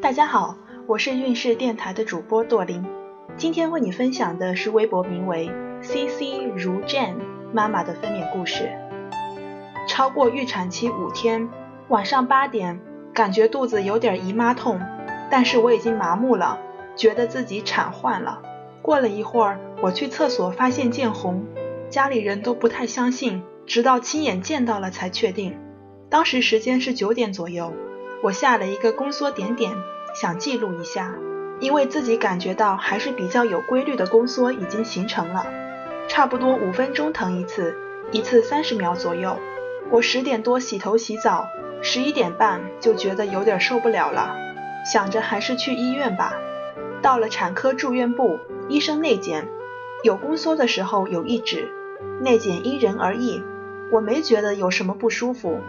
大家好，我是运势电台的主播朵琳，今天为你分享的是微博名为 “cc 如 jan 妈妈的分娩故事。超过预产期五天，晚上八点，感觉肚子有点姨妈痛，但是我已经麻木了，觉得自己产患了。过了一会儿，我去厕所发现见红，家里人都不太相信，直到亲眼见到了才确定。当时时间是九点左右。我下了一个宫缩点点，想记录一下，因为自己感觉到还是比较有规律的宫缩已经形成了，差不多五分钟疼一次，一次三十秒左右。我十点多洗头洗澡，十一点半就觉得有点受不了了，想着还是去医院吧。到了产科住院部，医生内检，有宫缩的时候有一指，内检因人而异，我没觉得有什么不舒服。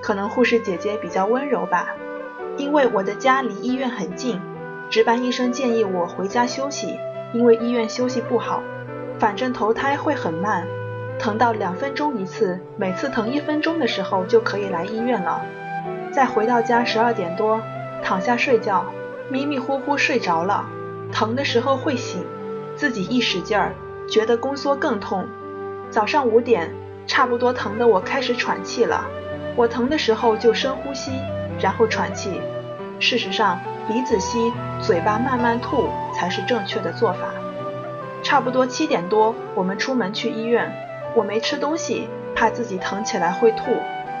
可能护士姐姐比较温柔吧，因为我的家离医院很近，值班医生建议我回家休息，因为医院休息不好。反正头胎会很慢，疼到两分钟一次，每次疼一分钟的时候就可以来医院了。再回到家十二点多，躺下睡觉，迷迷糊糊睡着了，疼的时候会醒，自己一使劲儿，觉得宫缩更痛。早上五点，差不多疼的我开始喘气了。我疼的时候就深呼吸，然后喘气。事实上，鼻子吸，嘴巴慢慢吐才是正确的做法。差不多七点多，我们出门去医院。我没吃东西，怕自己疼起来会吐。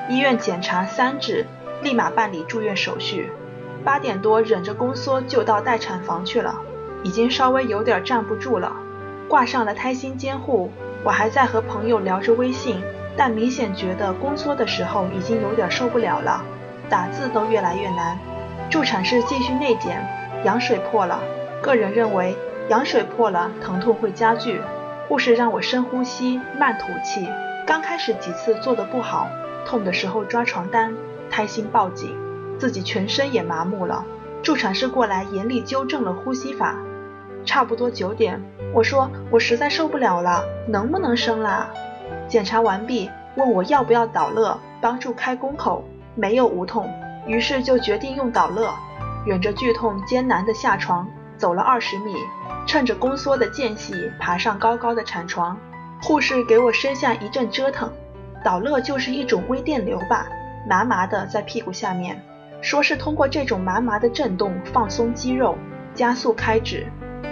医院检查三指，立马办理住院手续。八点多，忍着宫缩就到待产房去了，已经稍微有点站不住了，挂上了胎心监护。我还在和朋友聊着微信。但明显觉得宫缩的时候已经有点受不了了，打字都越来越难。助产士继续内检，羊水破了。个人认为羊水破了，疼痛会加剧。护士让我深呼吸，慢吐气。刚开始几次做的不好，痛的时候抓床单，胎心抱紧，自己全身也麻木了。助产士过来严厉纠正了呼吸法。差不多九点，我说我实在受不了了，能不能生啦？检查完毕，问我要不要导乐帮助开宫口，没有无痛，于是就决定用导乐，忍着剧痛艰难的下床，走了二十米，趁着宫缩的间隙爬上高高的产床，护士给我身下一阵折腾，导乐就是一种微电流吧，麻麻的在屁股下面，说是通过这种麻麻的震动放松肌肉，加速开指。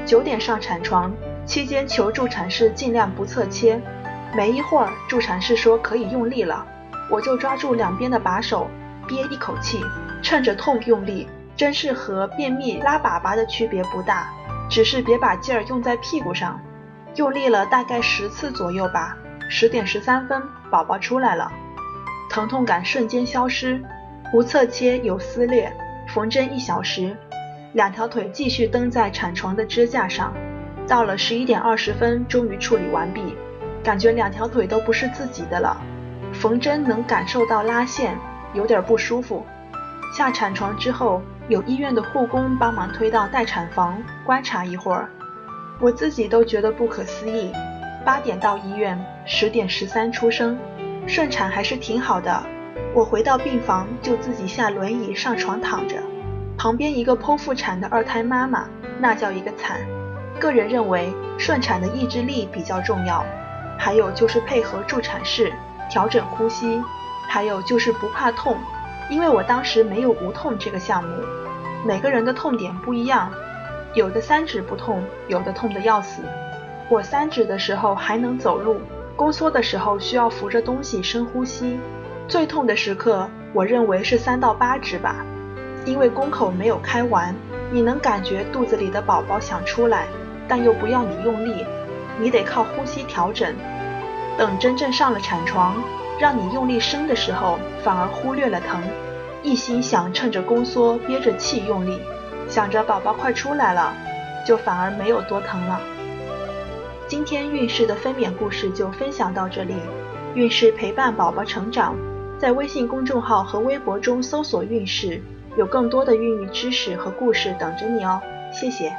九点上产床，期间求助产士尽量不侧切。没一会儿，助产士说可以用力了，我就抓住两边的把手，憋一口气，趁着痛用力，真是和便秘拉粑粑的区别不大，只是别把劲儿用在屁股上。用力了大概十次左右吧。十点十三分，宝宝出来了，疼痛感瞬间消失，无侧切有撕裂，缝针一小时，两条腿继续蹬在产床的支架上。到了十一点二十分，终于处理完毕。感觉两条腿都不是自己的了，缝针能感受到拉线，有点不舒服。下产床之后，有医院的护工帮忙推到待产房观察一会儿，我自己都觉得不可思议。八点到医院，十点十三出生，顺产还是挺好的。我回到病房就自己下轮椅上床躺着，旁边一个剖腹产的二胎妈妈，那叫一个惨。个人认为顺产的意志力比较重要。还有就是配合助产士调整呼吸，还有就是不怕痛，因为我当时没有无痛这个项目。每个人的痛点不一样，有的三指不痛，有的痛得要死。我三指的时候还能走路，宫缩的时候需要扶着东西深呼吸。最痛的时刻，我认为是三到八指吧，因为宫口没有开完，你能感觉肚子里的宝宝想出来，但又不要你用力。你得靠呼吸调整，等真正上了产床，让你用力生的时候，反而忽略了疼，一心想趁着宫缩憋着气用力，想着宝宝快出来了，就反而没有多疼了。今天孕势的分娩故事就分享到这里，孕势陪伴宝宝成长，在微信公众号和微博中搜索“孕势”，有更多的孕育知识和故事等着你哦，谢谢。